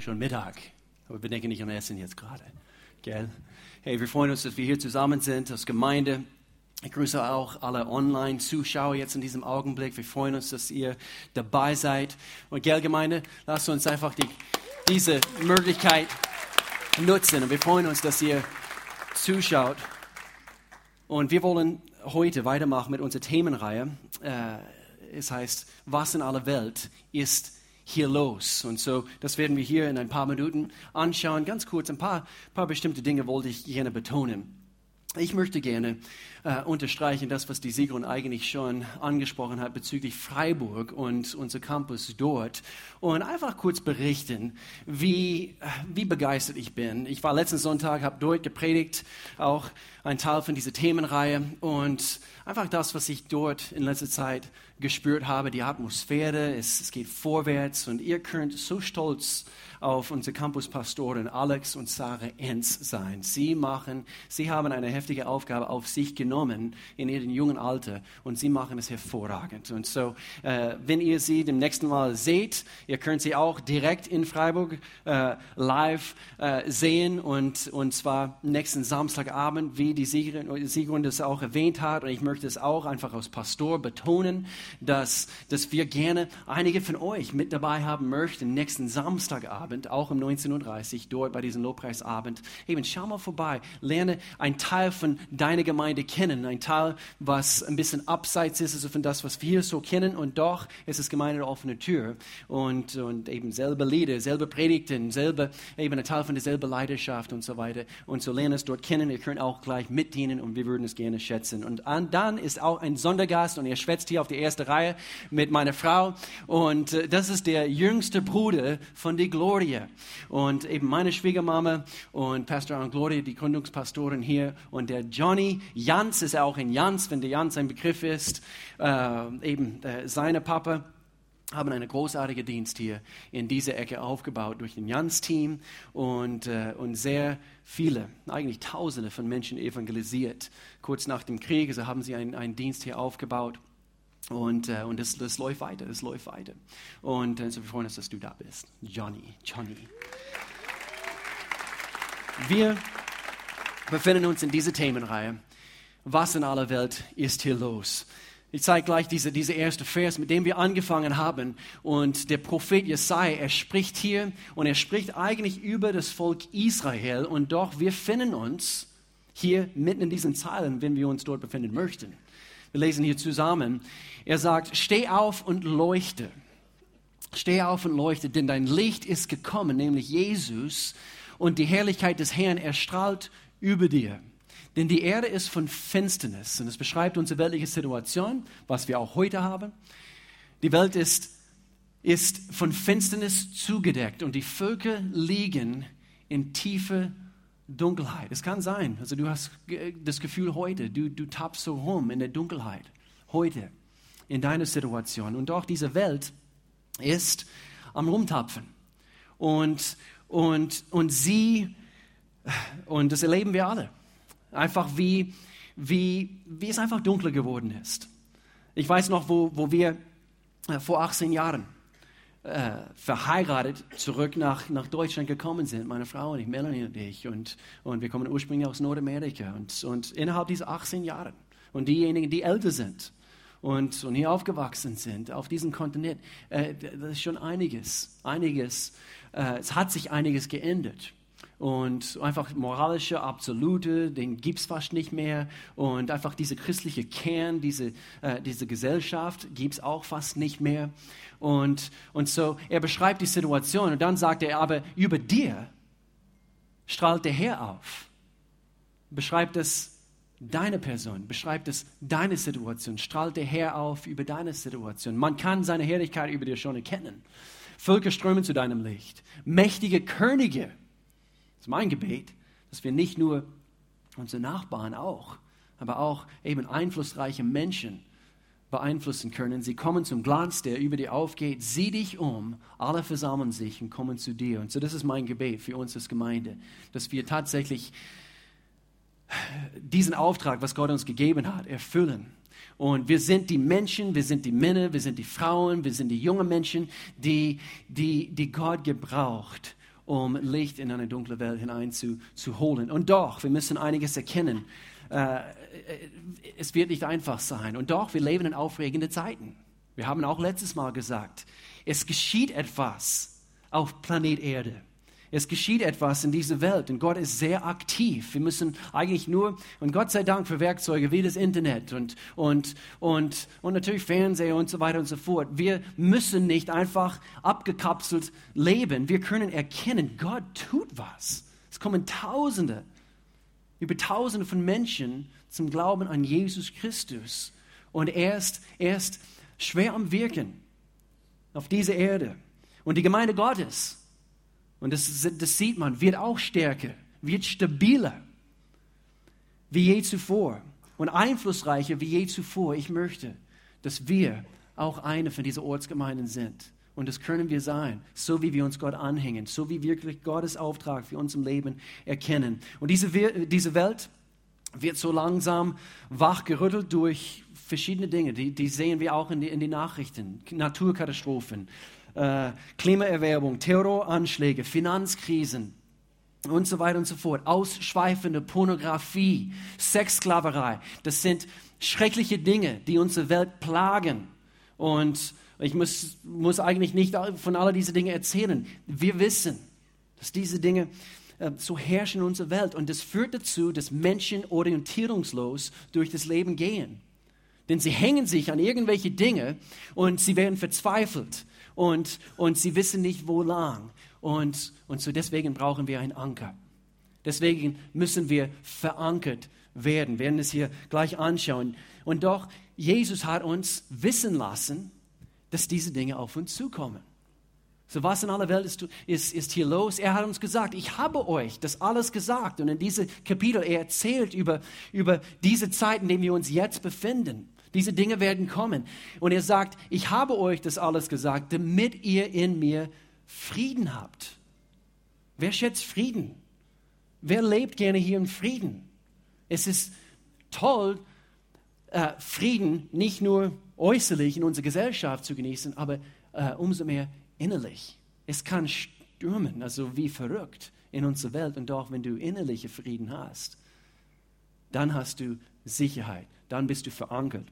wir schon Mittag. Aber wir denken nicht an Essen jetzt gerade. Gell? Hey, wir freuen uns, dass wir hier zusammen sind als Gemeinde. Ich grüße auch alle Online-Zuschauer jetzt in diesem Augenblick. Wir freuen uns, dass ihr dabei seid. Und gell, Gemeinde, lasst uns einfach die, diese Möglichkeit nutzen. Und wir freuen uns, dass ihr zuschaut. Und wir wollen heute weitermachen mit unserer Themenreihe. Äh, es heißt, was in aller Welt ist hier los? Und so, das werden wir hier in ein paar Minuten anschauen. Ganz kurz, ein paar, paar bestimmte Dinge wollte ich gerne betonen. Ich möchte gerne äh, unterstreichen, das, was die Sigrun eigentlich schon angesprochen hat bezüglich Freiburg und unser Campus dort und einfach kurz berichten, wie, wie begeistert ich bin. Ich war letzten Sonntag, habe dort gepredigt, auch ein Teil von dieser Themenreihe und einfach das, was ich dort in letzter Zeit gespürt habe, die Atmosphäre, es, es geht vorwärts und ihr könnt so stolz auf unsere Campuspastoren Alex und Sarah Enz sein. Sie machen, sie haben eine heftige Aufgabe auf sich genommen in ihrem jungen Alter und sie machen es hervorragend. Und so, äh, wenn ihr sie dem nächsten Mal seht, ihr könnt sie auch direkt in Freiburg äh, live äh, sehen und, und zwar nächsten Samstagabend, wie die Siegerin, Siegerin das auch erwähnt hat. Und ich möchte es auch einfach als Pastor betonen, dass, dass wir gerne einige von euch mit dabei haben möchten nächsten Samstagabend. Abend, auch um 19.30 Uhr, dort bei diesem Lobpreisabend. Eben, schau mal vorbei, lerne einen Teil von deiner Gemeinde kennen, ein Teil, was ein bisschen abseits ist, also von das, was wir so kennen, und doch ist es Gemeinde der offene Tür und, und eben selbe Lieder, selbe Predigten, selbe, eben ein Teil von derselben Leidenschaft und so weiter. Und so lerne es dort kennen, ihr könnt auch gleich mitdienen und wir würden es gerne schätzen. Und dann ist auch ein Sondergast und er schwätzt hier auf die erste Reihe mit meiner Frau und äh, das ist der jüngste Bruder von Gloria. Gloria. Und eben meine Schwiegermama und Pastor Ann Gloria, die Gründungspastorin hier. Und der Johnny Jans ist auch in Jans, wenn der Jans ein Begriff ist, äh, eben äh, seine Papa haben einen großartigen Dienst hier in dieser Ecke aufgebaut durch den Jans-Team und, äh, und sehr viele, eigentlich Tausende von Menschen evangelisiert. Kurz nach dem Krieg also haben sie einen, einen Dienst hier aufgebaut. Und, äh, und das, das läuft weiter, das läuft weiter. Und äh, so wir freuen uns, dass du da bist. Johnny, Johnny. Wir befinden uns in dieser Themenreihe. Was in aller Welt ist hier los? Ich zeige gleich diese, diese erste Vers, mit dem wir angefangen haben. Und der Prophet Jesaja, er spricht hier und er spricht eigentlich über das Volk Israel. Und doch, wir finden uns hier mitten in diesen Zeilen, wenn wir uns dort befinden möchten. Wir lesen hier zusammen. Er sagt, steh auf und leuchte. Steh auf und leuchte, denn dein Licht ist gekommen, nämlich Jesus, und die Herrlichkeit des Herrn erstrahlt über dir. Denn die Erde ist von Finsternis und es beschreibt unsere weltliche Situation, was wir auch heute haben. Die Welt ist, ist von Finsternis zugedeckt und die Völker liegen in tiefe Dunkelheit. Es kann sein, also du hast das Gefühl heute, du, du tappst so rum in der Dunkelheit. Heute, in deiner Situation. Und doch diese Welt ist am Rumtapfen. Und, und, und sie, und das erleben wir alle. Einfach wie, wie, wie es einfach dunkler geworden ist. Ich weiß noch, wo, wo wir äh, vor 18 Jahren äh, verheiratet zurück nach, nach Deutschland gekommen sind, meine Frau und ich, Melanie und ich. Und, und wir kommen ursprünglich aus Nordamerika. Und, und innerhalb dieser 18 Jahre und diejenigen, die älter sind und, und hier aufgewachsen sind, auf diesem Kontinent, äh, das ist schon einiges, einiges, äh, es hat sich einiges geändert und einfach moralische Absolute, den gibt es fast nicht mehr und einfach diese christliche Kern, diese, äh, diese Gesellschaft gibt es auch fast nicht mehr und, und so, er beschreibt die Situation und dann sagt er, aber über dir strahlt der Herr auf. Beschreibt es deine Person, beschreibt es deine Situation, strahlt der Herr auf über deine Situation. Man kann seine Herrlichkeit über dir schon erkennen. Völker strömen zu deinem Licht. Mächtige Könige. Das ist mein Gebet, dass wir nicht nur unsere Nachbarn auch, aber auch eben einflussreiche Menschen beeinflussen können. Sie kommen zum Glanz, der über dir aufgeht. Sieh dich um. Alle versammeln sich und kommen zu dir. Und so, das ist mein Gebet für uns als Gemeinde, dass wir tatsächlich diesen Auftrag, was Gott uns gegeben hat, erfüllen. Und wir sind die Menschen, wir sind die Männer, wir sind die Frauen, wir sind die jungen Menschen, die, die, die Gott gebraucht, um Licht in eine dunkle Welt hineinzuholen. Und doch, wir müssen einiges erkennen. Äh, es wird nicht einfach sein. Und doch, wir leben in aufregenden Zeiten. Wir haben auch letztes Mal gesagt, es geschieht etwas auf Planet Erde. Es geschieht etwas in dieser Welt und Gott ist sehr aktiv. Wir müssen eigentlich nur, und Gott sei Dank für Werkzeuge wie das Internet und, und, und, und natürlich Fernseher und so weiter und so fort. Wir müssen nicht einfach abgekapselt leben. Wir können erkennen, Gott tut was. Es kommen Tausende, über Tausende von Menschen zum Glauben an Jesus Christus. Und er ist, er ist schwer am Wirken auf dieser Erde. Und die Gemeinde Gottes, und das, das sieht man, wird auch stärker, wird stabiler wie je zuvor und einflussreicher wie je zuvor. Ich möchte, dass wir auch eine von diesen Ortsgemeinden sind. Und das können wir sein, so wie wir uns Gott anhängen, so wie wirklich Gottes Auftrag für uns im Leben erkennen. Und diese, diese Welt wird so langsam wachgerüttelt durch verschiedene Dinge. Die, die sehen wir auch in, die, in den Nachrichten. Naturkatastrophen, äh, Klimaerwärmung, Terroranschläge, Finanzkrisen und so weiter und so fort. Ausschweifende Pornografie, Sexsklaverei. Das sind schreckliche Dinge, die unsere Welt plagen. Und ich muss, muss eigentlich nicht von all diesen Dingen erzählen. Wir wissen, dass diese Dinge äh, so herrschen in unserer Welt. Und das führt dazu, dass Menschen orientierungslos durch das Leben gehen. Denn sie hängen sich an irgendwelche Dinge und sie werden verzweifelt und, und sie wissen nicht, wo lang. Und, und so deswegen brauchen wir einen Anker. Deswegen müssen wir verankert werden. Wir werden es hier gleich anschauen. Und doch, Jesus hat uns wissen lassen, dass diese Dinge auf uns zukommen. So was in aller Welt ist, ist, ist hier los? Er hat uns gesagt, ich habe euch das alles gesagt. Und in diesem Kapitel, er erzählt über, über diese Zeit, in der wir uns jetzt befinden. Diese Dinge werden kommen. Und er sagt, ich habe euch das alles gesagt, damit ihr in mir Frieden habt. Wer schätzt Frieden? Wer lebt gerne hier im Frieden? Es ist toll, äh, Frieden nicht nur äußerlich in unserer Gesellschaft zu genießen, aber äh, umso mehr innerlich. Es kann stürmen, also wie verrückt in unserer Welt. Und doch, wenn du innerliche Frieden hast, dann hast du Sicherheit, dann bist du verankert.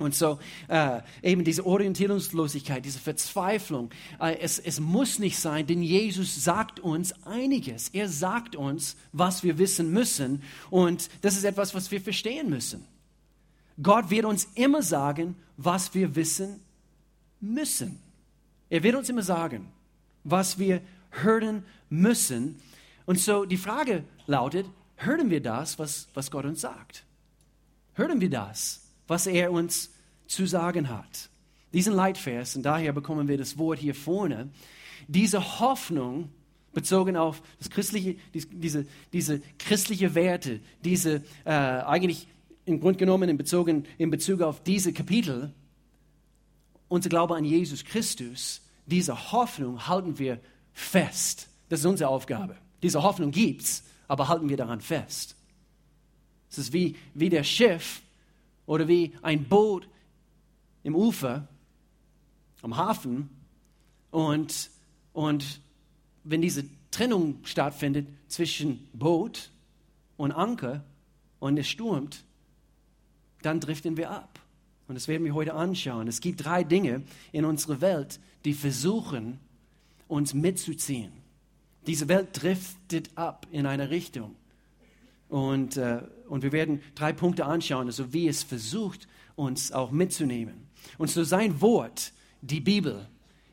Und so äh, eben diese Orientierungslosigkeit, diese Verzweiflung, äh, es, es muss nicht sein, denn Jesus sagt uns einiges. Er sagt uns, was wir wissen müssen. Und das ist etwas, was wir verstehen müssen. Gott wird uns immer sagen, was wir wissen müssen. Er wird uns immer sagen, was wir hören müssen. Und so die Frage lautet, hören wir das, was, was Gott uns sagt? Hören wir das? Was er uns zu sagen hat. Diesen Leitvers, und daher bekommen wir das Wort hier vorne, diese Hoffnung bezogen auf das christliche, diese, diese christliche Werte, diese äh, eigentlich im Grunde genommen in, bezogen, in Bezug auf diese Kapitel, unser Glaube an Jesus Christus, diese Hoffnung halten wir fest. Das ist unsere Aufgabe. Diese Hoffnung gibt es, aber halten wir daran fest. Es ist wie, wie der Schiff, oder wie ein Boot im Ufer, am Hafen. Und, und wenn diese Trennung stattfindet zwischen Boot und Anker und es stürmt, dann driften wir ab. Und das werden wir heute anschauen. Es gibt drei Dinge in unserer Welt, die versuchen, uns mitzuziehen. Diese Welt driftet ab in eine Richtung. Und, äh, und wir werden drei Punkte anschauen, also wie es versucht, uns auch mitzunehmen. Und so sein Wort, die Bibel,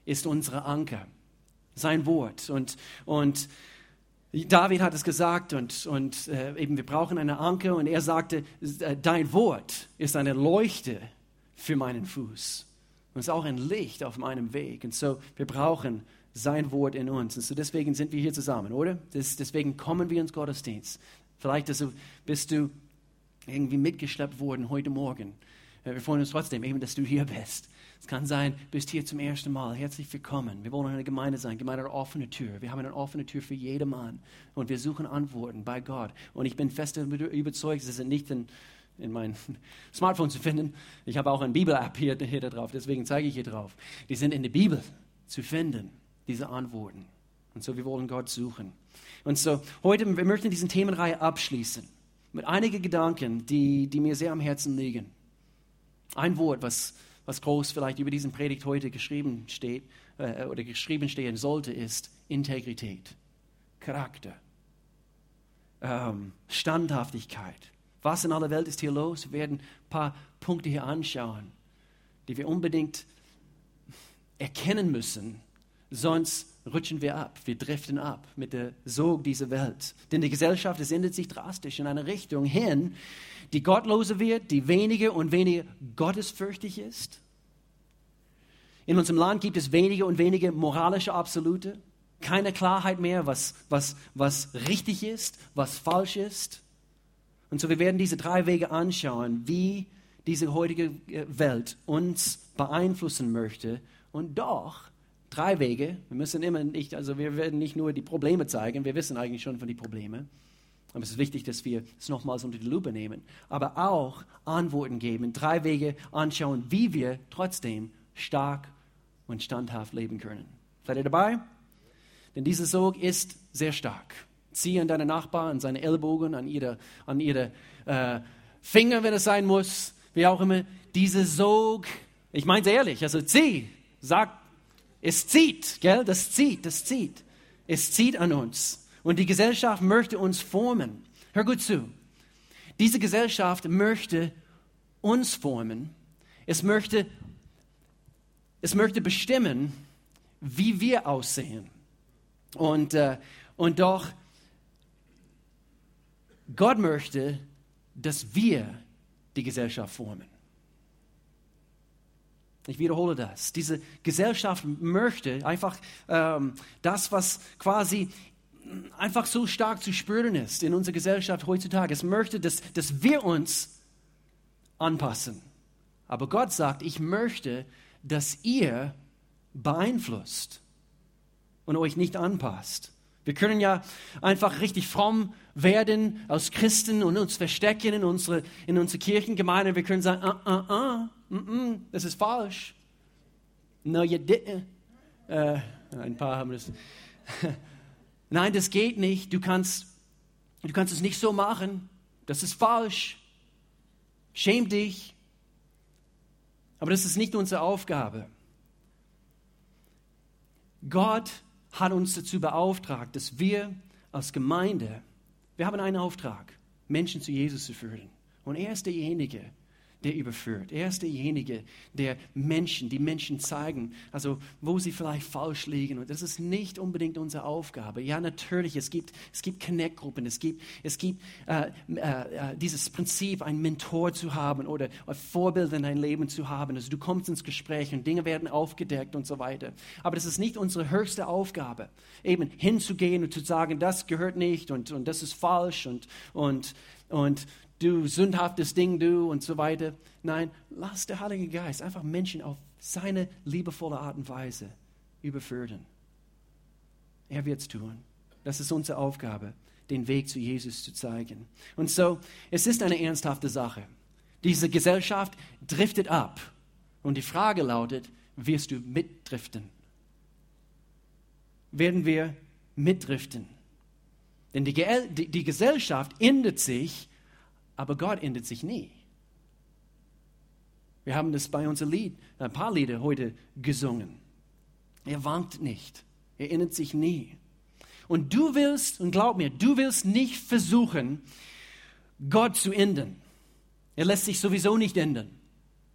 ist unsere Anker. Sein Wort. Und, und David hat es gesagt und, und äh, eben wir brauchen eine Anker und er sagte, äh, dein Wort ist eine Leuchte für meinen Fuß und ist auch ein Licht auf meinem Weg. Und so, wir brauchen sein Wort in uns. Und so deswegen sind wir hier zusammen, oder? Das, deswegen kommen wir ins Gottesdienst. Vielleicht bist du irgendwie mitgeschleppt worden heute Morgen. Äh, wir freuen uns trotzdem, eben, dass du hier bist. Es kann sein, du bist hier zum ersten Mal. Herzlich willkommen. Wir wollen eine Gemeinde sein, Gemeinde eine offene Tür. Wir haben eine offene Tür für jedermann. Und wir suchen Antworten bei Gott. Und ich bin fest überzeugt, sie sind nicht in, in mein Smartphone zu finden. Ich habe auch eine Bibel-App hier, hier drauf, deswegen zeige ich hier drauf. Die sind in der Bibel zu finden, diese Antworten. Und so, wir wollen Gott suchen. Und so, heute, wir möchten diese Themenreihe abschließen mit einigen Gedanken, die, die mir sehr am Herzen liegen. Ein Wort, was, was groß vielleicht über diesen Predigt heute geschrieben steht äh, oder geschrieben stehen sollte, ist Integrität, Charakter, ähm, Standhaftigkeit. Was in aller Welt ist hier los? Wir werden ein paar Punkte hier anschauen, die wir unbedingt erkennen müssen, sonst rutschen wir ab, wir driften ab mit der Sog dieser Welt. Denn die Gesellschaft, es ändert sich drastisch in eine Richtung hin, die gottlose wird, die weniger und weniger gottesfürchtig ist. In unserem Land gibt es weniger und weniger moralische Absolute, keine Klarheit mehr, was, was, was richtig ist, was falsch ist. Und so wir werden diese drei Wege anschauen, wie diese heutige äh, Welt uns beeinflussen möchte und doch drei Wege. Wir müssen immer nicht, also wir werden nicht nur die Probleme zeigen, wir wissen eigentlich schon von den Problemen. Aber es ist wichtig, dass wir es nochmals unter die Lupe nehmen. Aber auch Antworten geben, drei Wege anschauen, wie wir trotzdem stark und standhaft leben können. Seid ihr dabei? Denn dieser Sog ist sehr stark. Zieh an deine Nachbarn, an seine Ellbogen, an ihre, an ihre äh, Finger, wenn es sein muss, wie auch immer. Dieser Sog, ich meine es ehrlich, also zieh, sag es zieht, gell? Das zieht, das zieht. Es zieht an uns. Und die Gesellschaft möchte uns formen. Hör gut zu. Diese Gesellschaft möchte uns formen. Es möchte, es möchte bestimmen, wie wir aussehen. Und, äh, und doch, Gott möchte, dass wir die Gesellschaft formen. Ich wiederhole das. Diese Gesellschaft möchte einfach ähm, das, was quasi einfach so stark zu spüren ist in unserer Gesellschaft heutzutage. Es möchte, dass, dass wir uns anpassen. Aber Gott sagt, ich möchte, dass ihr beeinflusst und euch nicht anpasst. Wir können ja einfach richtig fromm werden als Christen und uns verstecken in unsere, in unsere Kirchengemeinde. Wir können sagen, ah, ah, ah, mm, mm, das ist falsch. No, you didn't. Äh, ein paar haben das. Nein, das geht nicht. Du kannst, du kannst es nicht so machen. Das ist falsch. Schäm dich. Aber das ist nicht unsere Aufgabe. Gott hat uns dazu beauftragt, dass wir als Gemeinde, wir haben einen Auftrag, Menschen zu Jesus zu führen. Und er ist derjenige, der überführt. Er ist derjenige, der Menschen, die Menschen zeigen, also wo sie vielleicht falsch liegen. Und das ist nicht unbedingt unsere Aufgabe. Ja, natürlich, es gibt, es gibt Connect-Gruppen, es gibt, es gibt äh, äh, äh dieses Prinzip, einen Mentor zu haben oder ein Vorbild in dein Leben zu haben. Also du kommst ins Gespräch und Dinge werden aufgedeckt und so weiter. Aber das ist nicht unsere höchste Aufgabe, eben hinzugehen und zu sagen, das gehört nicht und, und das ist falsch und, und, und du sündhaftes Ding, du und so weiter. Nein, lass der Heilige Geist einfach Menschen auf seine liebevolle Art und Weise überführen. Er wird es tun. Das ist unsere Aufgabe, den Weg zu Jesus zu zeigen. Und so, es ist eine ernsthafte Sache. Diese Gesellschaft driftet ab. Und die Frage lautet, wirst du mitdriften? Werden wir mitdriften? Denn die, die, die Gesellschaft ändert sich aber Gott ändert sich nie. Wir haben das bei unserem Lied, ein paar Lieder heute gesungen. Er wankt nicht. Er ändert sich nie. Und du willst, und glaub mir, du willst nicht versuchen, Gott zu ändern. Er lässt sich sowieso nicht ändern.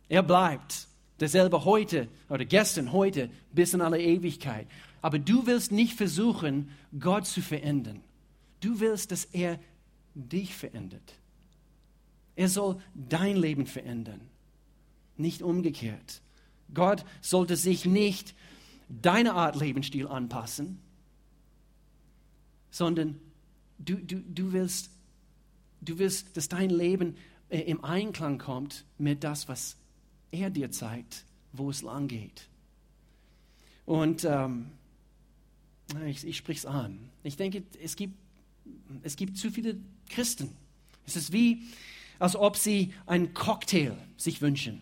Er bleibt derselbe heute oder gestern, heute bis in alle Ewigkeit. Aber du willst nicht versuchen, Gott zu verändern. Du willst, dass er dich verändert. Er soll dein Leben verändern, nicht umgekehrt. Gott sollte sich nicht deine Art Lebensstil anpassen, sondern du, du, du, willst, du willst, dass dein Leben äh, im Einklang kommt mit das, was er dir zeigt, wo es lang geht. Und ähm, ich, ich spreche es an. Ich denke, es gibt, es gibt zu viele Christen. Es ist wie, als ob sie einen Cocktail sich wünschen.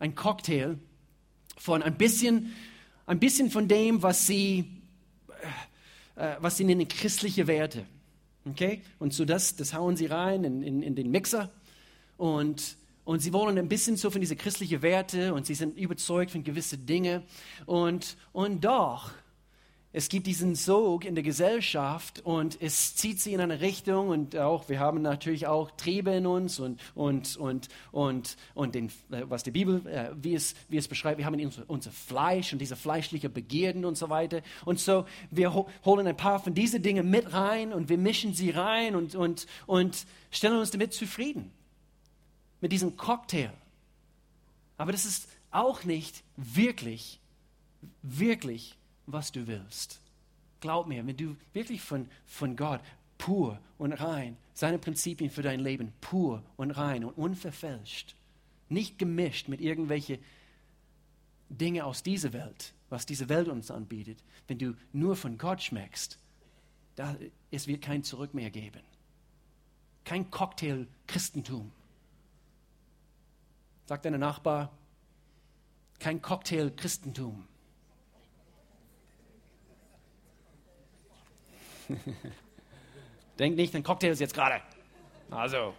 Ein Cocktail von ein bisschen, ein bisschen von dem, was sie, äh, was sie nennen christliche Werte. Okay? Und so das, das hauen sie rein in, in, in den Mixer und, und sie wollen ein bisschen so von diese christlichen Werte und sie sind überzeugt von gewissen Dingen und, und doch es gibt diesen Sog in der Gesellschaft und es zieht sie in eine Richtung und auch, wir haben natürlich auch Triebe in uns und, und, und, und, und den, äh, was die Bibel, äh, wie, es, wie es beschreibt, wir haben unser, unser Fleisch und diese fleischliche Begierden und so weiter. Und so, wir holen ein paar von diesen Dingen mit rein und wir mischen sie rein und, und, und stellen uns damit zufrieden. Mit diesem Cocktail. Aber das ist auch nicht wirklich, wirklich was du willst. Glaub mir, wenn du wirklich von, von Gott pur und rein, seine Prinzipien für dein Leben pur und rein und unverfälscht, nicht gemischt mit irgendwelchen Dinge aus dieser Welt, was diese Welt uns anbietet, wenn du nur von Gott schmeckst, da, es wird kein Zurück mehr geben. Kein Cocktail Christentum. Sagt deine Nachbar, kein Cocktail Christentum. Denk nicht, ein Cocktail ist jetzt gerade. Also.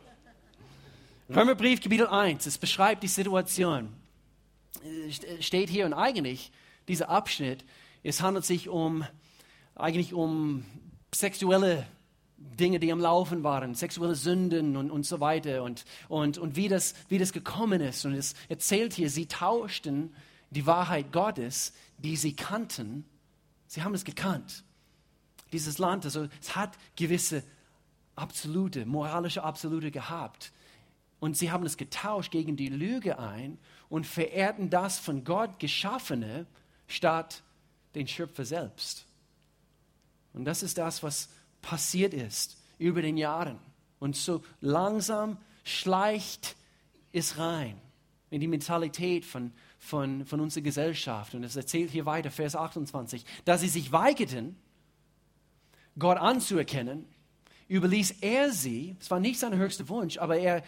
Römerbrief, Kapitel 1, es beschreibt die Situation. Steht hier und eigentlich, dieser Abschnitt, es handelt sich um, eigentlich um sexuelle Dinge, die am Laufen waren, sexuelle Sünden und, und so weiter und, und, und wie, das, wie das gekommen ist. Und es erzählt hier, sie tauschten die Wahrheit Gottes, die sie kannten, sie haben es gekannt dieses Land, also es hat gewisse absolute, moralische Absolute gehabt. Und sie haben es getauscht gegen die Lüge ein und verehrten das von Gott Geschaffene statt den Schöpfer selbst. Und das ist das, was passiert ist über den Jahren. Und so langsam schleicht es rein in die Mentalität von, von, von unserer Gesellschaft. Und es erzählt hier weiter, Vers 28, dass sie sich weigerten, Gott anzuerkennen, überließ er sie, es war nicht sein höchster Wunsch, aber er,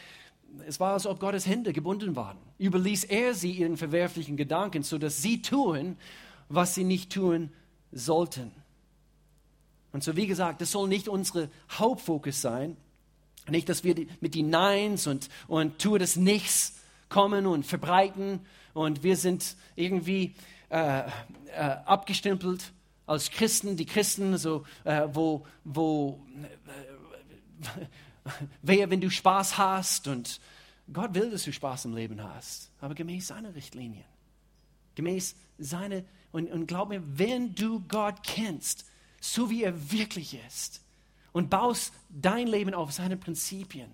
es war, als ob Gottes Hände gebunden waren, überließ er sie ihren verwerflichen Gedanken, sodass sie tun, was sie nicht tun sollten. Und so wie gesagt, das soll nicht unsere Hauptfokus sein, nicht, dass wir mit den Neins und, und tue das Nichts kommen und verbreiten und wir sind irgendwie äh, äh, abgestempelt als Christen, die Christen, so, äh, wo, wo äh, wehe, wenn du Spaß hast und Gott will, dass du Spaß im Leben hast, aber gemäß seiner Richtlinien, gemäß seiner, und, und glaub mir, wenn du Gott kennst, so wie er wirklich ist, und baust dein Leben auf seine Prinzipien,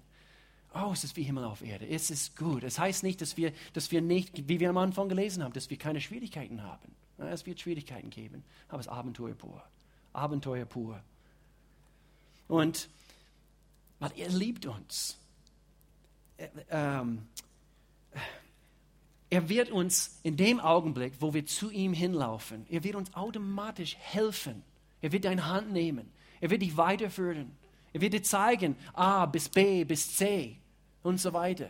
oh, es ist wie Himmel auf Erde, es ist gut. Es heißt nicht, dass wir, dass wir nicht, wie wir am Anfang gelesen haben, dass wir keine Schwierigkeiten haben. Es wird Schwierigkeiten geben, aber es ist Abenteuer pur. Abenteuer pur. Und weil er liebt uns. Er, ähm, er wird uns in dem Augenblick, wo wir zu ihm hinlaufen, er wird uns automatisch helfen. Er wird deine Hand nehmen. Er wird dich weiterführen. Er wird dir zeigen, A bis B bis C und so weiter.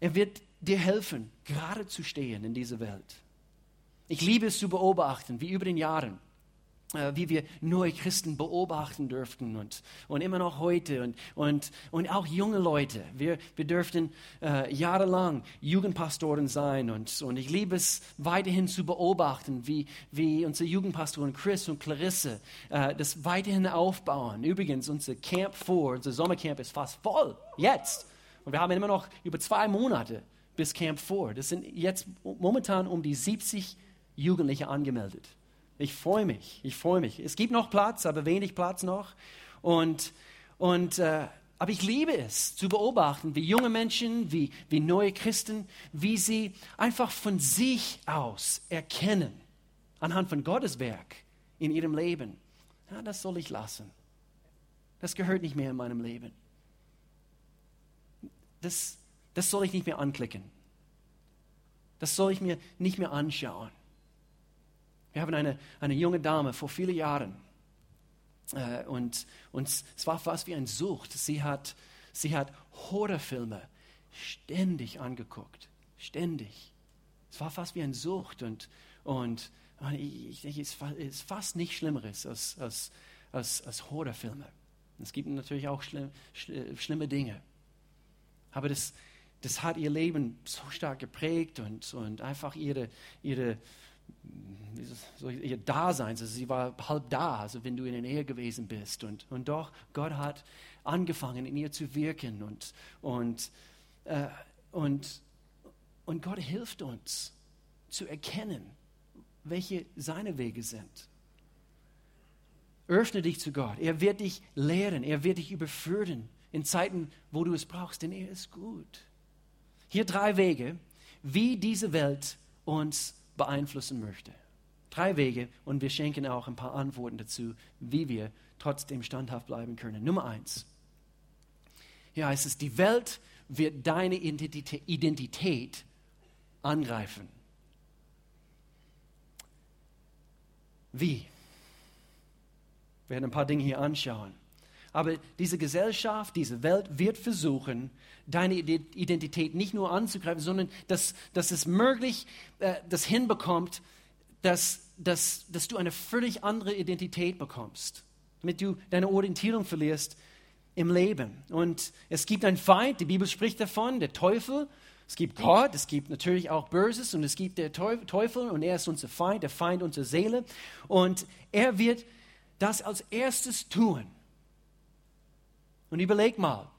Er wird dir helfen, gerade zu stehen in dieser Welt. Ich liebe es zu beobachten, wie über den Jahren, äh, wie wir neue Christen beobachten dürften und, und immer noch heute und, und, und auch junge Leute. Wir, wir dürften äh, jahrelang Jugendpastoren sein und, und ich liebe es weiterhin zu beobachten, wie, wie unsere Jugendpastoren Chris und Clarisse äh, das weiterhin aufbauen. Übrigens, unser Camp 4, unser Sommercamp ist fast voll, jetzt. Und wir haben immer noch über zwei Monate bis Camp 4. Das sind jetzt momentan um die 70 Jugendliche angemeldet. Ich freue mich, ich freue mich. Es gibt noch Platz, aber wenig Platz noch. Und, und, äh, aber ich liebe es zu beobachten, wie junge Menschen, wie, wie neue Christen, wie sie einfach von sich aus erkennen, anhand von Gottes Werk in ihrem Leben, ja, das soll ich lassen. Das gehört nicht mehr in meinem Leben. Das, das soll ich nicht mehr anklicken. Das soll ich mir nicht mehr anschauen. Wir haben eine, eine junge Dame vor vielen Jahren äh, und, und es war fast wie ein Sucht. Sie hat, sie hat Horrorfilme ständig angeguckt. Ständig. Es war fast wie ein Sucht und, und ich denke, es ist fast nichts Schlimmeres als, als, als, als Horrorfilme. Es gibt natürlich auch schlimm, schlimme Dinge. Aber das, das hat ihr Leben so stark geprägt und, und einfach ihre, ihre, ihr Dasein. Also sie war halb da, also wenn du in der Ehe gewesen bist. Und, und doch, Gott hat angefangen, in ihr zu wirken. Und, und, äh, und, und Gott hilft uns zu erkennen, welche seine Wege sind. Öffne dich zu Gott. Er wird dich lehren. Er wird dich überführen in Zeiten, wo du es brauchst, denn er ist gut. Hier drei Wege, wie diese Welt uns beeinflussen möchte. Drei Wege und wir schenken auch ein paar Antworten dazu, wie wir trotzdem standhaft bleiben können. Nummer eins. Hier heißt es, die Welt wird deine Identität angreifen. Wie? Wir werden ein paar Dinge hier anschauen. Aber diese Gesellschaft, diese Welt wird versuchen, deine Identität nicht nur anzugreifen, sondern dass, dass es möglich äh, das hinbekommt, dass, dass, dass du eine völlig andere Identität bekommst, damit du deine Orientierung verlierst im Leben. Und es gibt einen Feind, die Bibel spricht davon, der Teufel. Es gibt Gott, es gibt natürlich auch Böses und es gibt der Teufel und er ist unser Feind, der Feind unserer Seele. Und er wird das als erstes tun. Und überleg mal,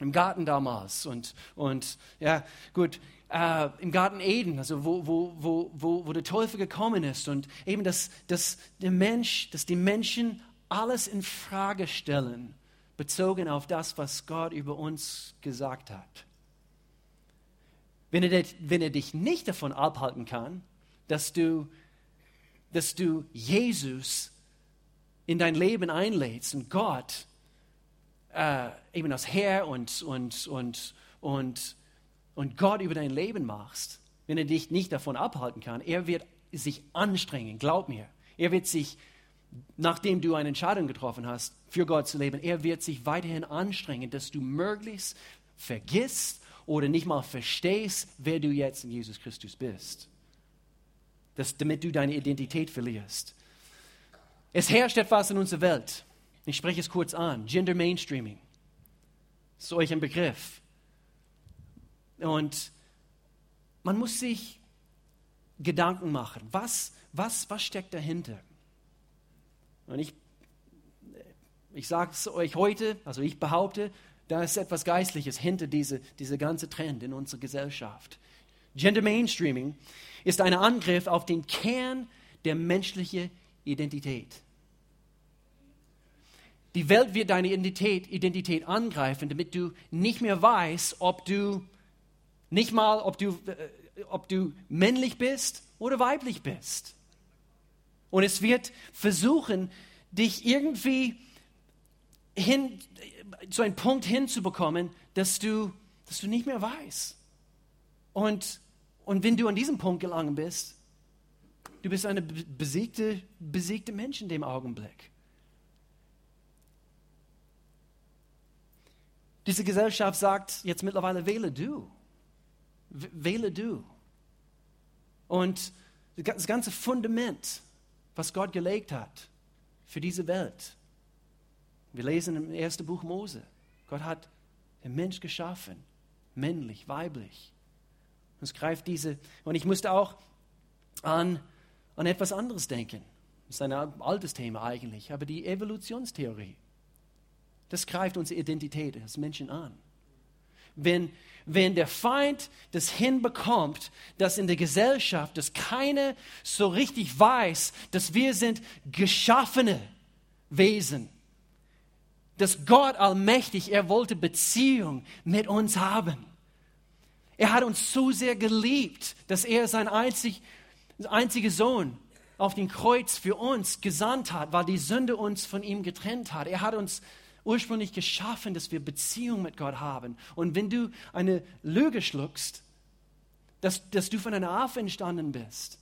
im Garten damals und, und ja, gut, äh, im Garten Eden, also wo, wo, wo, wo, wo der Teufel gekommen ist und eben, dass, dass der Mensch, dass die Menschen alles in Frage stellen, bezogen auf das, was Gott über uns gesagt hat. Wenn er, wenn er dich nicht davon abhalten kann, dass du, dass du Jesus in dein Leben einlädst und Gott äh, eben als Herr und, und, und, und, und Gott über dein Leben machst, wenn er dich nicht davon abhalten kann, er wird sich anstrengen, glaub mir. Er wird sich, nachdem du eine Entscheidung getroffen hast, für Gott zu leben, er wird sich weiterhin anstrengen, dass du möglichst vergisst oder nicht mal verstehst, wer du jetzt in Jesus Christus bist. Das, damit du deine Identität verlierst. Es herrscht etwas in unserer Welt. Ich spreche es kurz an. Gender Mainstreaming. Ist euch ein Begriff. Und man muss sich Gedanken machen. Was, was, was steckt dahinter? Und ich, ich sage es euch heute, also ich behaupte, da ist etwas Geistliches hinter diese, diese ganze Trend in unserer Gesellschaft. Gender Mainstreaming ist ein Angriff auf den Kern der menschlichen Identität. Die Welt wird deine Identität, Identität angreifen, damit du nicht mehr weißt, ob du nicht mal, ob du, äh, ob du männlich bist oder weiblich bist. Und es wird versuchen, dich irgendwie hin, zu einem Punkt hinzubekommen, dass du, dass du nicht mehr weißt. Und, und wenn du an diesem Punkt gelangen bist, du bist eine besiegte, besiegte Mensch in dem Augenblick. Diese Gesellschaft sagt jetzt mittlerweile, wähle du. Wähle du. Und das ganze Fundament, was Gott gelegt hat für diese Welt. Wir lesen im ersten Buch Mose. Gott hat den Mensch geschaffen, männlich, weiblich. Und es greift diese, und ich musste auch an, an etwas anderes denken. Das ist ein altes Thema eigentlich, aber die Evolutionstheorie. Das greift unsere Identität als Menschen an. Wenn, wenn der Feind das hinbekommt, dass in der Gesellschaft, dass keiner so richtig weiß, dass wir sind geschaffene Wesen, dass Gott allmächtig, er wollte Beziehung mit uns haben. Er hat uns so sehr geliebt, dass er seinen einzig, einzigen Sohn auf den Kreuz für uns gesandt hat, weil die Sünde uns von ihm getrennt hat. Er hat uns ursprünglich geschaffen, dass wir Beziehung mit Gott haben. Und wenn du eine Lüge schluckst, dass, dass du von einer Affe entstanden bist,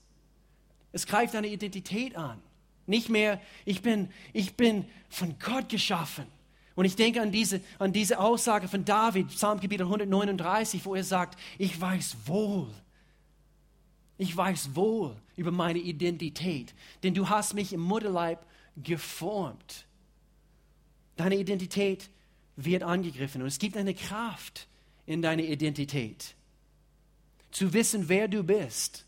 es greift deine Identität an. Nicht mehr, ich bin, ich bin von Gott geschaffen. Und ich denke an diese, an diese Aussage von David, Psalm Kapitel 139, wo er sagt, ich weiß wohl, Ich weiß wohl über meine Identität, denn du hast mich im Mutterleib geformt. Deine Identität wird angegriffen und es gibt eine Kraft in deiner Identität. Zu wissen, wer du bist.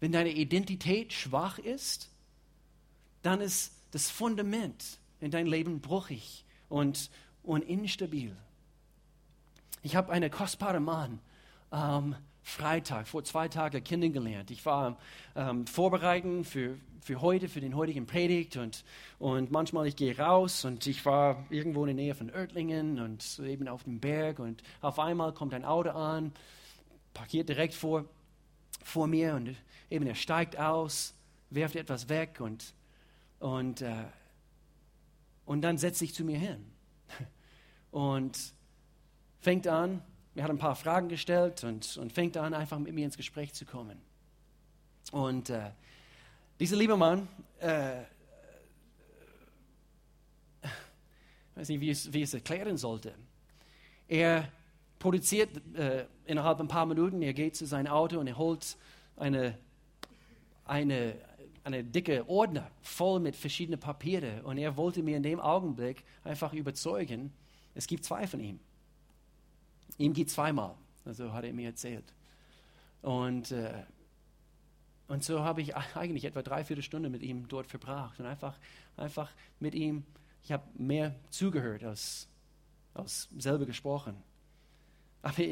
Wenn deine Identität schwach ist, dann ist das Fundament in dein Leben bruchig und, und instabil. Ich habe einen kostbaren Mann ähm, Freitag, vor zwei Tagen kennengelernt. Ich war ähm, vorbereiten für, für heute, für den heutigen Predigt und, und manchmal ich gehe raus und ich war irgendwo in der Nähe von Oertlingen und eben auf dem Berg und auf einmal kommt ein Auto an, parkiert direkt vor, vor mir und eben er steigt aus, werft etwas weg und, und, äh, und dann setzt sich zu mir hin und fängt an, er hat ein paar Fragen gestellt und, und fängt an, einfach mit mir ins Gespräch zu kommen. Und äh, dieser liebe Mann, äh, ich weiß nicht, wie ich, wie es erklären sollte. Er produziert äh, innerhalb ein paar Minuten, er geht zu seinem Auto und er holt eine, eine, eine dicke Ordner voll mit verschiedenen Papieren. Und er wollte mir in dem Augenblick einfach überzeugen, es gibt zwei von ihm. Ihm geht zweimal, also hat er mir erzählt. Und, äh, und so habe ich eigentlich etwa drei, vier Stunden mit ihm dort verbracht und einfach, einfach mit ihm, ich habe mehr zugehört als, als selber gesprochen. Aber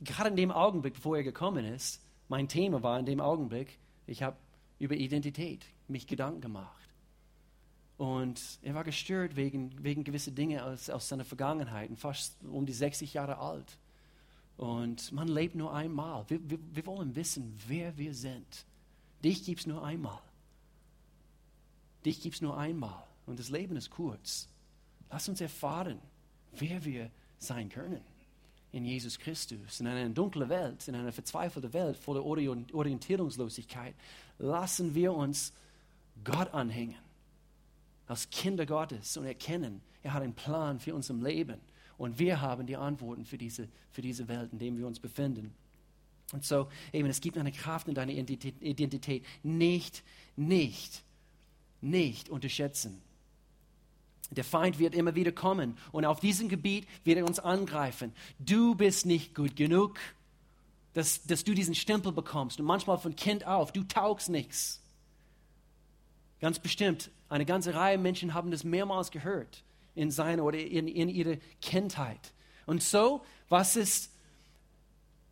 gerade in dem Augenblick, bevor er gekommen ist, mein Thema war in dem Augenblick, ich habe über Identität mich Gedanken gemacht. Und er war gestört wegen, wegen gewisser Dinge aus, aus seiner Vergangenheit, fast um die 60 Jahre alt. Und man lebt nur einmal. Wir, wir, wir wollen wissen, wer wir sind. Dich gibt es nur einmal. Dich gibt es nur einmal. Und das Leben ist kurz. Lass uns erfahren, wer wir sein können in Jesus Christus. In einer dunklen Welt, in einer verzweifelten Welt voller Orientierungslosigkeit, lassen wir uns Gott anhängen. Als Kinder Gottes und erkennen, er hat einen Plan für unser Leben. Und wir haben die Antworten für diese, für diese Welt, in der wir uns befinden. Und so, eben, es gibt eine Kraft in deiner Identität. Nicht, nicht, nicht unterschätzen. Der Feind wird immer wieder kommen und auf diesem Gebiet wird er uns angreifen. Du bist nicht gut genug, dass, dass du diesen Stempel bekommst. Und manchmal von Kind auf, du taugst nichts. Ganz bestimmt, eine ganze Reihe Menschen haben das mehrmals gehört in seiner oder in, in ihrer Kindheit. Und so, was ist,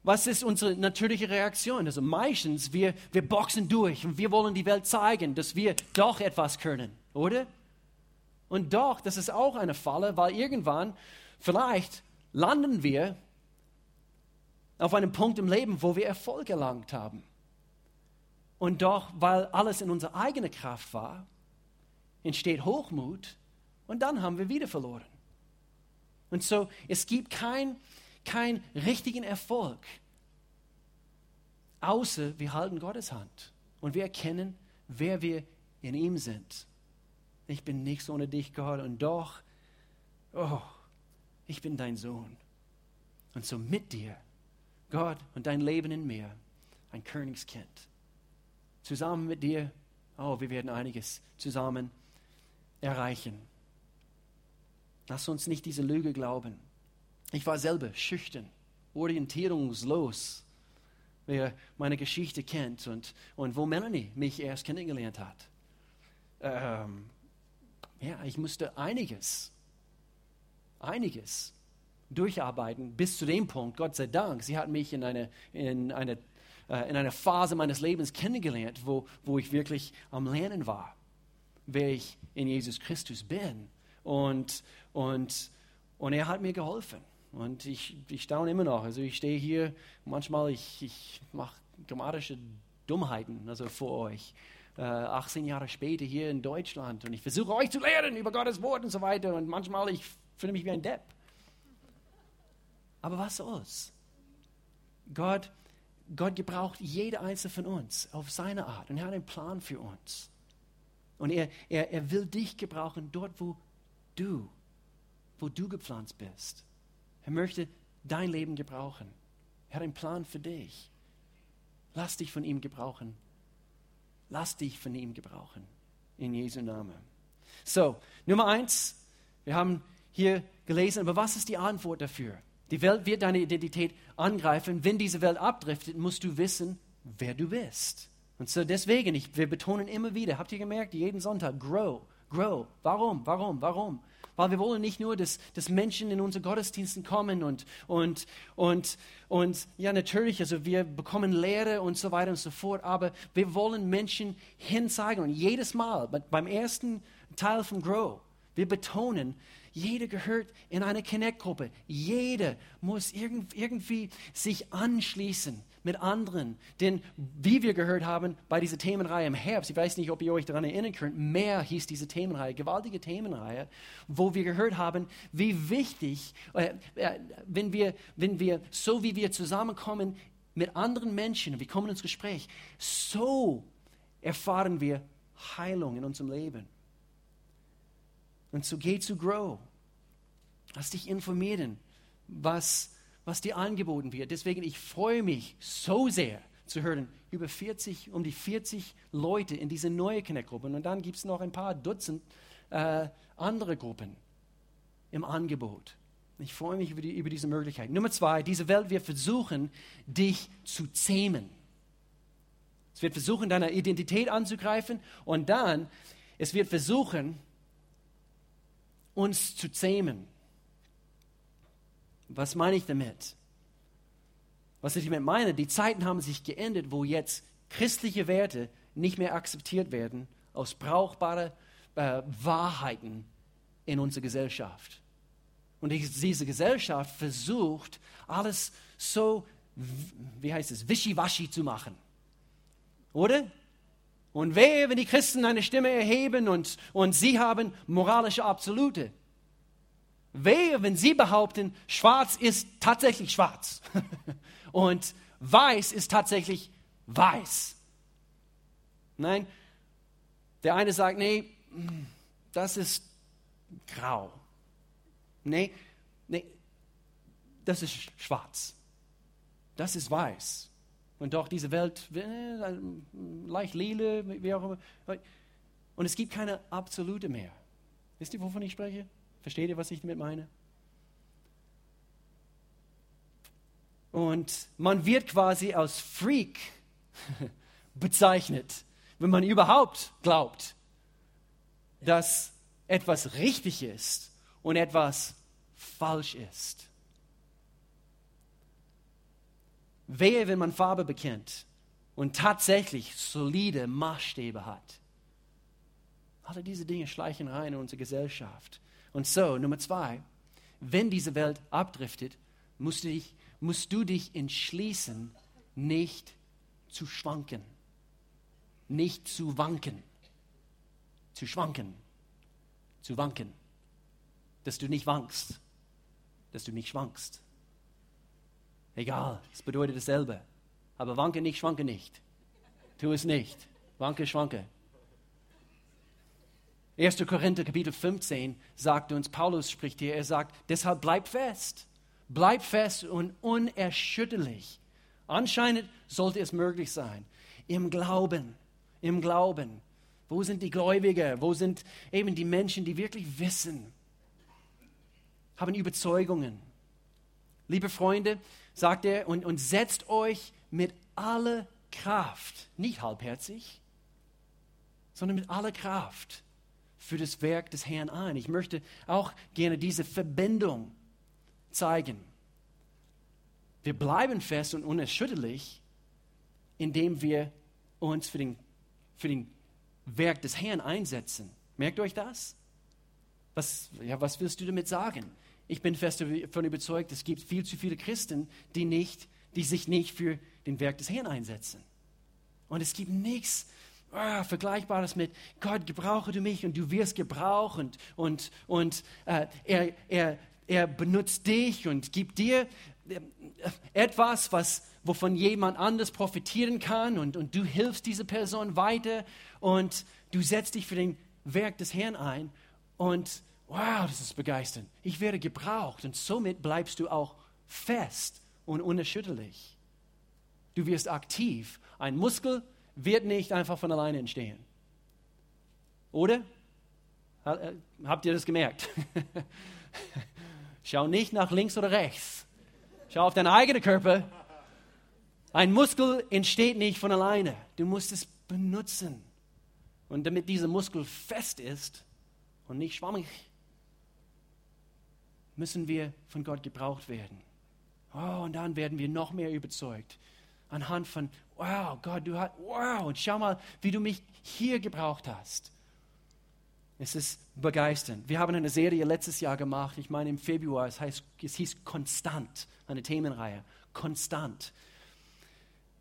was ist unsere natürliche Reaktion? Also meistens, wir, wir boxen durch und wir wollen die Welt zeigen, dass wir doch etwas können, oder? Und doch, das ist auch eine Falle, weil irgendwann, vielleicht landen wir auf einem Punkt im Leben, wo wir Erfolg erlangt haben. Und doch, weil alles in unserer eigenen Kraft war, entsteht Hochmut und dann haben wir wieder verloren. Und so, es gibt keinen kein richtigen Erfolg, außer wir halten Gottes Hand und wir erkennen, wer wir in ihm sind. Ich bin nichts ohne dich, Gott, und doch, oh, ich bin dein Sohn. Und so mit dir, Gott und dein Leben in mir, ein Königskind. Zusammen mit dir, oh, wir werden einiges zusammen erreichen. Lass uns nicht diese Lüge glauben. Ich war selber schüchtern, orientierungslos, wer meine Geschichte kennt und, und wo Melanie mich erst kennengelernt hat. Ähm, ja, ich musste einiges, einiges durcharbeiten bis zu dem Punkt, Gott sei Dank, sie hat mich in eine, in eine, äh, in eine Phase meines Lebens kennengelernt, wo, wo ich wirklich am Lernen war, wer ich in Jesus Christus bin. Und, und, und er hat mir geholfen. Und ich, ich staune immer noch. Also ich stehe hier, manchmal, ich, ich mache grammatische Dummheiten also vor euch. Äh, 18 Jahre später hier in Deutschland. Und ich versuche euch zu lehren über Gottes Wort und so weiter. Und manchmal, ich fühle mich wie ein Depp. Aber was soll's? Gott, Gott gebraucht jede einzelne von uns auf seine Art. Und er hat einen Plan für uns. Und er, er, er will dich gebrauchen dort, wo du wo du gepflanzt bist. Er möchte dein Leben gebrauchen. Er hat einen Plan für dich. Lass dich von ihm gebrauchen Lass dich von ihm gebrauchen. In Jesu Namen. So, Nummer eins, wir haben hier gelesen, aber was ist die Antwort dafür? Die Welt wird deine Identität angreifen. Wenn diese Welt abdriftet, musst du wissen, wer du bist. Und so deswegen, ich, wir betonen immer wieder, habt ihr gemerkt, jeden Sonntag, grow, grow. Warum, warum, warum? Weil wir wollen nicht nur, dass, dass Menschen in unsere Gottesdiensten kommen und, und, und, und ja, natürlich, also wir bekommen Lehre und so weiter und so fort, aber wir wollen Menschen hinzeigen. Und jedes Mal, beim ersten Teil von Grow, wir betonen, jeder gehört in eine Connect-Gruppe. Jeder muss irgendwie sich anschließen mit anderen. Denn wie wir gehört haben bei dieser Themenreihe im Herbst, ich weiß nicht, ob ihr euch daran erinnern könnt, mehr hieß diese Themenreihe, gewaltige Themenreihe, wo wir gehört haben, wie wichtig, äh, äh, wenn, wir, wenn wir, so wie wir zusammenkommen mit anderen Menschen, wir kommen ins Gespräch, so erfahren wir Heilung in unserem Leben. Und so geh zu Grow. Lass dich informieren, was, was dir angeboten wird. Deswegen, ich freue mich so sehr zu hören, über 40, um die 40 Leute in diese neue Connect-Gruppe. Und dann gibt es noch ein paar Dutzend äh, andere Gruppen im Angebot. Ich freue mich über, die, über diese Möglichkeit. Nummer zwei, diese Welt wird versuchen, dich zu zähmen. Es wird versuchen, deine Identität anzugreifen und dann, es wird versuchen, uns zu zähmen. Was meine ich damit? Was ich damit meine, die Zeiten haben sich geändert, wo jetzt christliche Werte nicht mehr akzeptiert werden aus brauchbaren äh, Wahrheiten in unserer Gesellschaft. Und diese Gesellschaft versucht, alles so, wie heißt es, wischiwaschi zu machen. Oder? Und wehe, wenn die Christen eine Stimme erheben und, und sie haben moralische Absolute. Wehe, wenn sie behaupten, schwarz ist tatsächlich schwarz und weiß ist tatsächlich weiß. Nein, der eine sagt, nee, das ist grau. Nee, nee, das ist schwarz. Das ist weiß. Und doch diese Welt, äh, leicht lila, wie auch immer. Und es gibt keine Absolute mehr. Wisst ihr, wovon ich spreche? Versteht ihr, was ich damit meine? Und man wird quasi als Freak bezeichnet, wenn man überhaupt glaubt, dass etwas richtig ist und etwas falsch ist. Wehe, wenn man Farbe bekennt und tatsächlich solide Maßstäbe hat. Alle diese Dinge schleichen rein in unsere Gesellschaft. Und so, Nummer zwei, wenn diese Welt abdriftet, musst du dich, musst du dich entschließen, nicht zu schwanken, nicht zu wanken, zu schwanken, zu wanken, dass du nicht wankst, dass du nicht schwankst. Egal, es bedeutet dasselbe. Aber wanke nicht, schwanke nicht. Tu es nicht. Wanke, schwanke. 1. Korinther Kapitel 15 sagt uns, Paulus spricht hier, er sagt, deshalb bleib fest. Bleib fest und unerschütterlich. Anscheinend sollte es möglich sein. Im Glauben, im Glauben. Wo sind die Gläubiger? Wo sind eben die Menschen, die wirklich wissen, haben Überzeugungen? Liebe Freunde, sagt er, und, und setzt euch mit aller Kraft, nicht halbherzig, sondern mit aller Kraft für das Werk des Herrn ein. Ich möchte auch gerne diese Verbindung zeigen. Wir bleiben fest und unerschütterlich, indem wir uns für den, für den Werk des Herrn einsetzen. Merkt euch das? Was, ja, was willst du damit sagen? Ich bin fest davon überzeugt, es gibt viel zu viele Christen, die, nicht, die sich nicht für den Werk des Herrn einsetzen. Und es gibt nichts oh, Vergleichbares mit Gott, gebrauche du mich und du wirst gebraucht und, und, und äh, er, er, er benutzt dich und gibt dir äh, etwas, was, wovon jemand anders profitieren kann und, und du hilfst dieser Person weiter und du setzt dich für den Werk des Herrn ein und wow, das ist begeisternd. Ich werde gebraucht und somit bleibst du auch fest und unerschütterlich. Du wirst aktiv. Ein Muskel wird nicht einfach von alleine entstehen. Oder? Äh, habt ihr das gemerkt? Schau nicht nach links oder rechts. Schau auf deinen eigenen Körper. Ein Muskel entsteht nicht von alleine. Du musst es benutzen. Und damit dieser Muskel fest ist und nicht schwammig, müssen wir von Gott gebraucht werden. Oh, und dann werden wir noch mehr überzeugt. Anhand von, wow, Gott, du hast, wow, und schau mal, wie du mich hier gebraucht hast. Es ist begeisternd. Wir haben eine Serie letztes Jahr gemacht, ich meine im Februar, es, heißt, es hieß Konstant, eine Themenreihe. Konstant.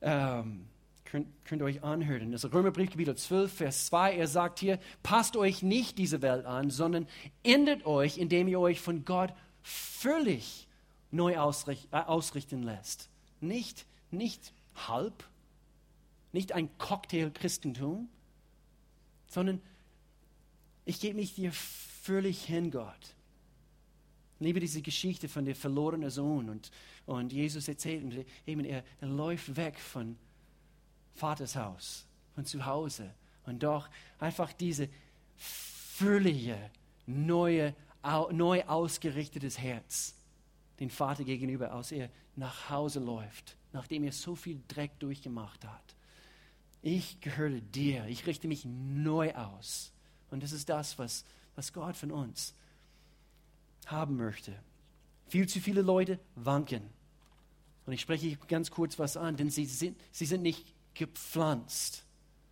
Ähm, könnt, könnt ihr euch anhören. Das ist Römerbrief Kapitel 12, Vers 2. Er sagt hier, passt euch nicht diese Welt an, sondern ändert euch, indem ihr euch von Gott völlig neu ausricht, äh, ausrichten lässt. Nicht, nicht halb, nicht ein Cocktail-Christentum, sondern ich gebe mich dir völlig hin, Gott. Liebe diese Geschichte von der verlorenen Sohn und, und Jesus erzählt, und eben er, er läuft weg von Vaters Haus, von zu Hause und doch einfach diese völlige, neue, neu ausgerichtetes Herz den Vater gegenüber, als er nach Hause läuft, nachdem er so viel Dreck durchgemacht hat. Ich gehöre dir, ich richte mich neu aus. Und das ist das, was, was Gott von uns haben möchte. Viel zu viele Leute wanken. Und ich spreche ganz kurz was an, denn sie sind, sie sind nicht gepflanzt.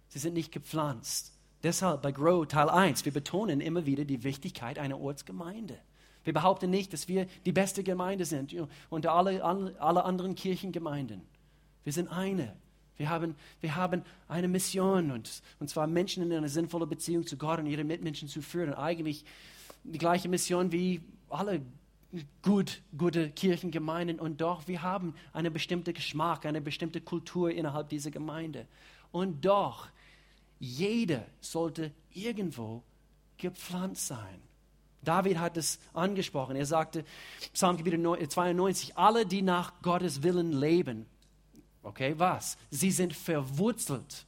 Sie sind nicht gepflanzt. Deshalb bei Grow Teil 1, wir betonen immer wieder die Wichtigkeit einer Ortsgemeinde. Wir behaupten nicht, dass wir die beste Gemeinde sind unter alle, alle anderen Kirchengemeinden. Wir sind eine. Wir haben, wir haben eine Mission, und, und zwar Menschen in eine sinnvolle Beziehung zu Gott und ihre Mitmenschen zu führen. Eigentlich die gleiche Mission wie alle gut, gute Kirchengemeinden. Und doch, wir haben einen bestimmten Geschmack, eine bestimmte Kultur innerhalb dieser Gemeinde. Und doch, jeder sollte irgendwo gepflanzt sein. David hat es angesprochen. Er sagte, Psalm 92, alle, die nach Gottes Willen leben. Okay, was? Sie sind verwurzelt.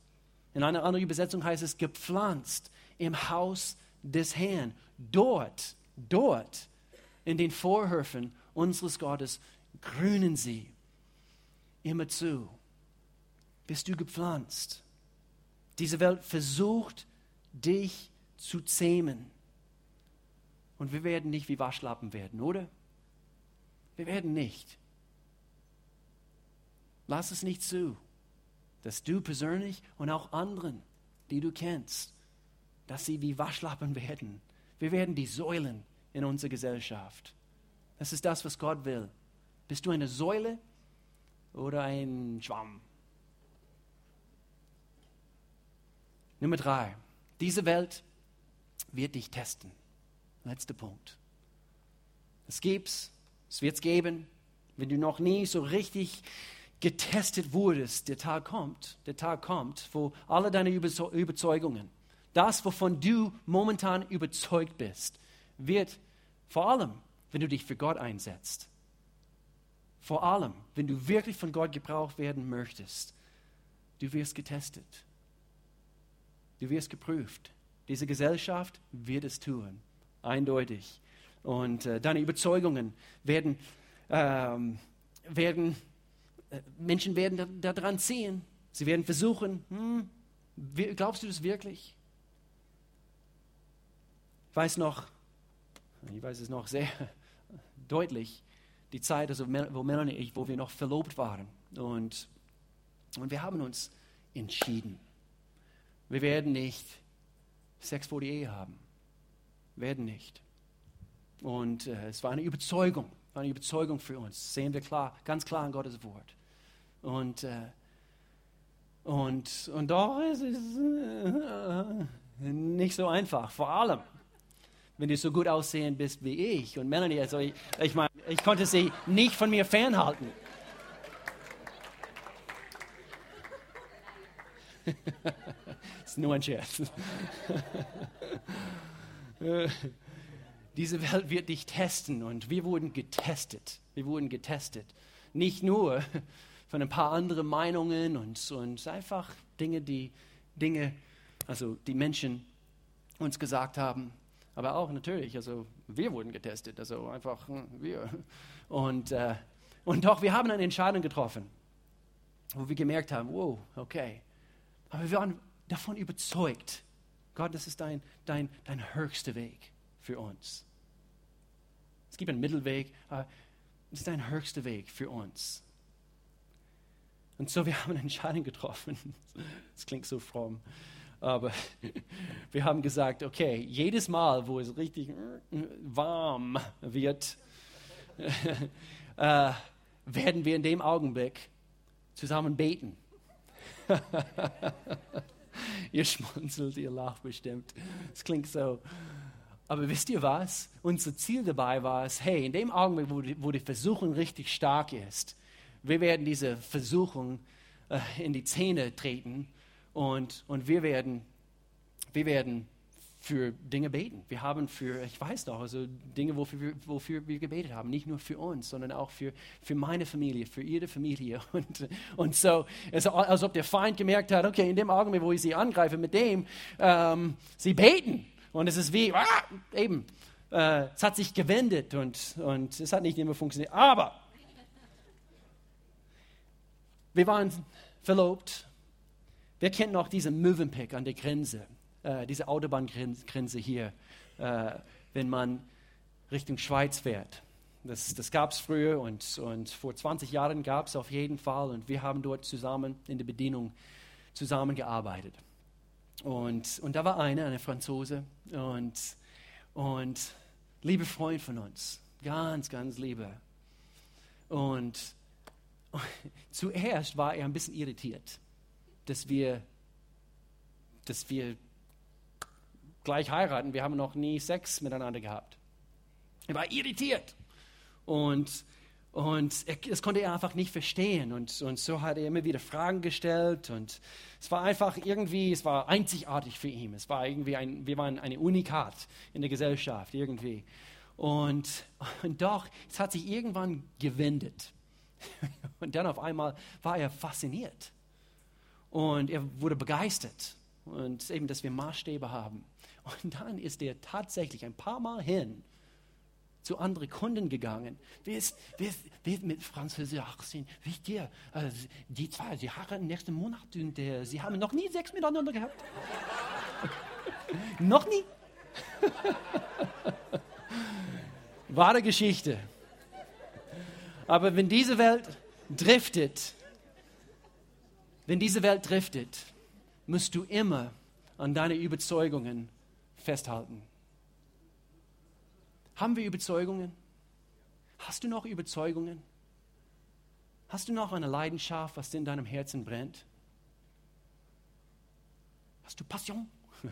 In einer anderen Übersetzung heißt es gepflanzt im Haus des Herrn. Dort, dort, in den Vorhöfen unseres Gottes, grünen sie immer zu. Bist du gepflanzt? Diese Welt versucht, dich zu zähmen. Und wir werden nicht wie Waschlappen werden, oder? Wir werden nicht. Lass es nicht zu, dass du persönlich und auch anderen, die du kennst, dass sie wie Waschlappen werden. Wir werden die Säulen in unserer Gesellschaft. Das ist das, was Gott will. Bist du eine Säule oder ein Schwamm? Nummer drei. Diese Welt wird dich testen. Letzter Punkt. Es gibt's, es wird es geben. Wenn du noch nie so richtig getestet wurdest, der Tag kommt, der Tag kommt, wo alle deine Überzeugungen, das, wovon du momentan überzeugt bist, wird vor allem, wenn du dich für Gott einsetzt, vor allem, wenn du wirklich von Gott gebraucht werden möchtest, du wirst getestet. Du wirst geprüft. Diese Gesellschaft wird es tun eindeutig. Und äh, deine Überzeugungen werden, ähm, werden äh, Menschen werden daran da ziehen. Sie werden versuchen, hm, glaubst du das wirklich? Ich weiß noch, ich weiß es noch sehr deutlich, die Zeit, also wo Melanie und ich, wo wir noch verlobt waren. Und, und wir haben uns entschieden. Wir werden nicht Sex vor die Ehe haben werden nicht. Und äh, es war eine Überzeugung, war eine Überzeugung für uns. Das sehen wir klar, ganz klar in Gottes Wort. Und, äh, und, und doch ist es äh, nicht so einfach. Vor allem, wenn du so gut aussehen bist wie ich und Melanie. Also ich, ich meine, ich konnte sie nicht von mir fernhalten. nur ein Scherz. diese Welt wird dich testen und wir wurden getestet. Wir wurden getestet. Nicht nur von ein paar anderen Meinungen und, und einfach Dinge, die Dinge, also die Menschen uns gesagt haben. Aber auch natürlich, also wir wurden getestet, also einfach hm, wir. Und, äh, und doch, wir haben eine Entscheidung getroffen, wo wir gemerkt haben, wow, okay. Aber wir waren davon überzeugt, Gott, das ist dein, dein, dein höchster Weg für uns. Es gibt einen Mittelweg, aber das ist dein höchster Weg für uns. Und so, wir haben eine Entscheidung getroffen. Das klingt so fromm. Aber wir haben gesagt, okay, jedes Mal, wo es richtig warm wird, äh, werden wir in dem Augenblick zusammen beten. ihr schmunzelt, ihr lacht bestimmt. Es klingt so. Aber wisst ihr was? Unser Ziel dabei war es, hey, in dem Augenblick, wo die, wo die Versuchung richtig stark ist, wir werden diese Versuchung äh, in die Zähne treten und, und wir, werden, wir werden für Dinge beten. Wir haben für, ich weiß noch, also Dinge, wofür wir, wofür wir gebetet haben. Nicht nur für uns, sondern auch für, für meine Familie, für ihre Familie. Und, und so, also, als ob der Feind gemerkt hat, okay, in dem Augenblick, wo ich sie angreife, mit dem, ähm, sie beten. Und es ist wie, ah, eben, äh, es hat sich gewendet und, und es hat nicht immer funktioniert. Aber wir waren verlobt. Wer kennt noch diesen Mövenpick an der Grenze, äh, diese Autobahngrenze hier, äh, wenn man Richtung Schweiz fährt? Das, das gab es früher und, und vor 20 Jahren gab es auf jeden Fall und wir haben dort zusammen in der Bedienung zusammengearbeitet. Und, und da war eine, eine Franzose und, und liebe Freund von uns, ganz, ganz liebe. Und zuerst war er ein bisschen irritiert, dass wir, dass wir gleich heiraten. Wir haben noch nie Sex miteinander gehabt. Er war irritiert und, und er, das konnte er einfach nicht verstehen. Und, und so hat er immer wieder Fragen gestellt und es war einfach irgendwie, es war einzigartig für ihn. Es war irgendwie ein, wir waren eine Unikat in der Gesellschaft irgendwie. Und, und doch, es hat sich irgendwann gewendet. Und dann auf einmal war er fasziniert. Und er wurde begeistert. Und eben, dass wir Maßstäbe haben. Und dann ist er tatsächlich ein paar Mal hin zu anderen Kunden gegangen. Wie ist, wie ist, wie ist mit Französisch 18? Wisst ihr, äh, die zwei, sie heiraten nächsten Monat und äh, sie haben noch nie Sex miteinander gehabt. noch nie? Wahre Geschichte. Aber wenn diese Welt driftet, wenn diese Welt driftet, musst du immer an deine Überzeugungen festhalten. Haben wir Überzeugungen? Hast du noch Überzeugungen? Hast du noch eine Leidenschaft, was in deinem Herzen brennt? Hast du Passion?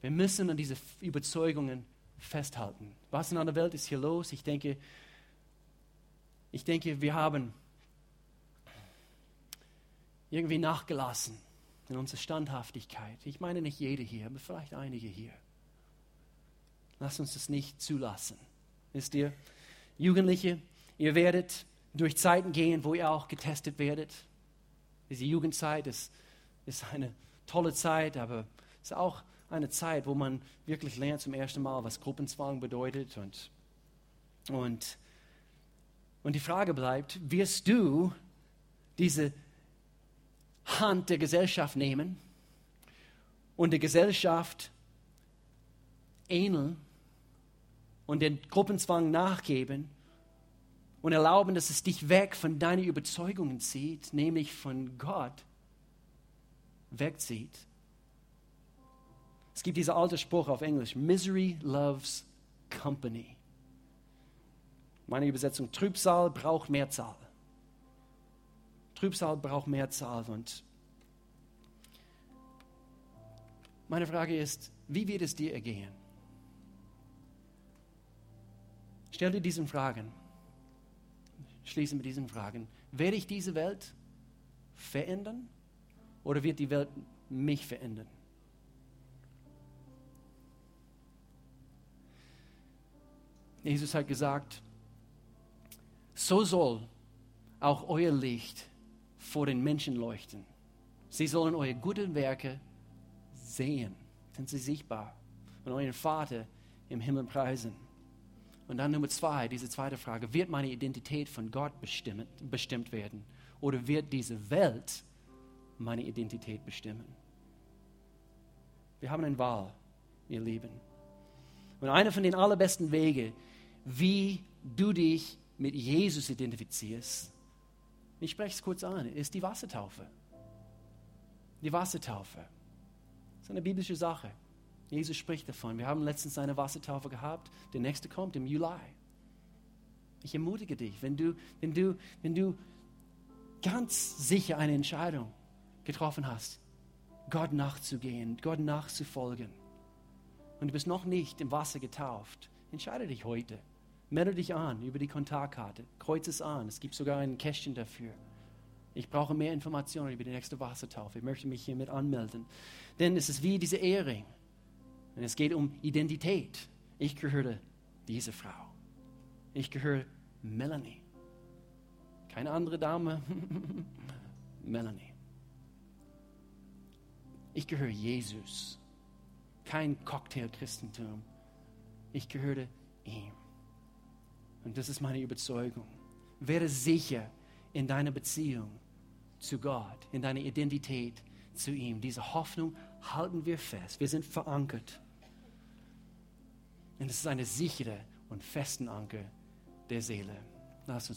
Wir müssen an diese Überzeugungen festhalten. Was in einer Welt ist hier los? Ich denke, ich denke, wir haben irgendwie nachgelassen in unserer Standhaftigkeit. Ich meine nicht jede hier, aber vielleicht einige hier. Lasst uns das nicht zulassen. Wisst ihr, Jugendliche, ihr werdet durch Zeiten gehen, wo ihr auch getestet werdet. Diese Jugendzeit ist, ist eine tolle Zeit, aber es ist auch eine Zeit, wo man wirklich lernt zum ersten Mal, was Gruppenzwang bedeutet. Und, und, und die Frage bleibt, wirst du diese Hand der Gesellschaft nehmen und der Gesellschaft ähneln und den Gruppenzwang nachgeben und erlauben, dass es dich weg von deinen Überzeugungen zieht, nämlich von Gott wegzieht. Es gibt dieser alte Spruch auf Englisch, Misery loves company. Meine Übersetzung, Trübsal braucht Mehrzahl. Trübsal braucht Mehrzahl. Und meine Frage ist, wie wird es dir ergehen? Stell dir diesen Fragen. Schließe mit diesen Fragen. Werde ich diese Welt verändern oder wird die Welt mich verändern? Jesus hat gesagt, So soll auch euer Licht vor den Menschen leuchten. Sie sollen eure guten Werke sehen, sind sie sichtbar und euren Vater im Himmel preisen. Und dann Nummer zwei, diese zweite Frage, wird meine Identität von Gott bestimmt, bestimmt werden oder wird diese Welt meine Identität bestimmen? Wir haben eine Wahl, ihr Lieben. Und einer von den allerbesten Wegen, wie du dich mit Jesus identifizierst, ich spreche es kurz an, ist die Wassertaufe. Die Wassertaufe. Das ist eine biblische Sache. Jesus spricht davon. Wir haben letztens eine Wassertaufe gehabt. Der nächste kommt im Juli. Ich ermutige dich, wenn du, wenn du, wenn du ganz sicher eine Entscheidung getroffen hast, Gott nachzugehen, Gott nachzufolgen, und du bist noch nicht im Wasser getauft, entscheide dich heute. Melde dich an über die Kontaktkarte. Kreuz es an. Es gibt sogar ein Kästchen dafür. Ich brauche mehr Informationen über die nächste Wassertaufe. Ich möchte mich hiermit anmelden. Denn es ist wie diese Ehering. Und es geht um Identität. Ich gehöre dieser Frau. Ich gehöre Melanie. Keine andere Dame. Melanie. Ich gehöre Jesus. Kein Cocktail-Christentum. Ich gehöre ihm. Und das ist meine Überzeugung. Werde sicher in deiner Beziehung zu Gott, in deiner Identität zu ihm. Diese Hoffnung halten wir fest. Wir sind verankert. Und es ist eine sichere und festen Anker der Seele. Lass uns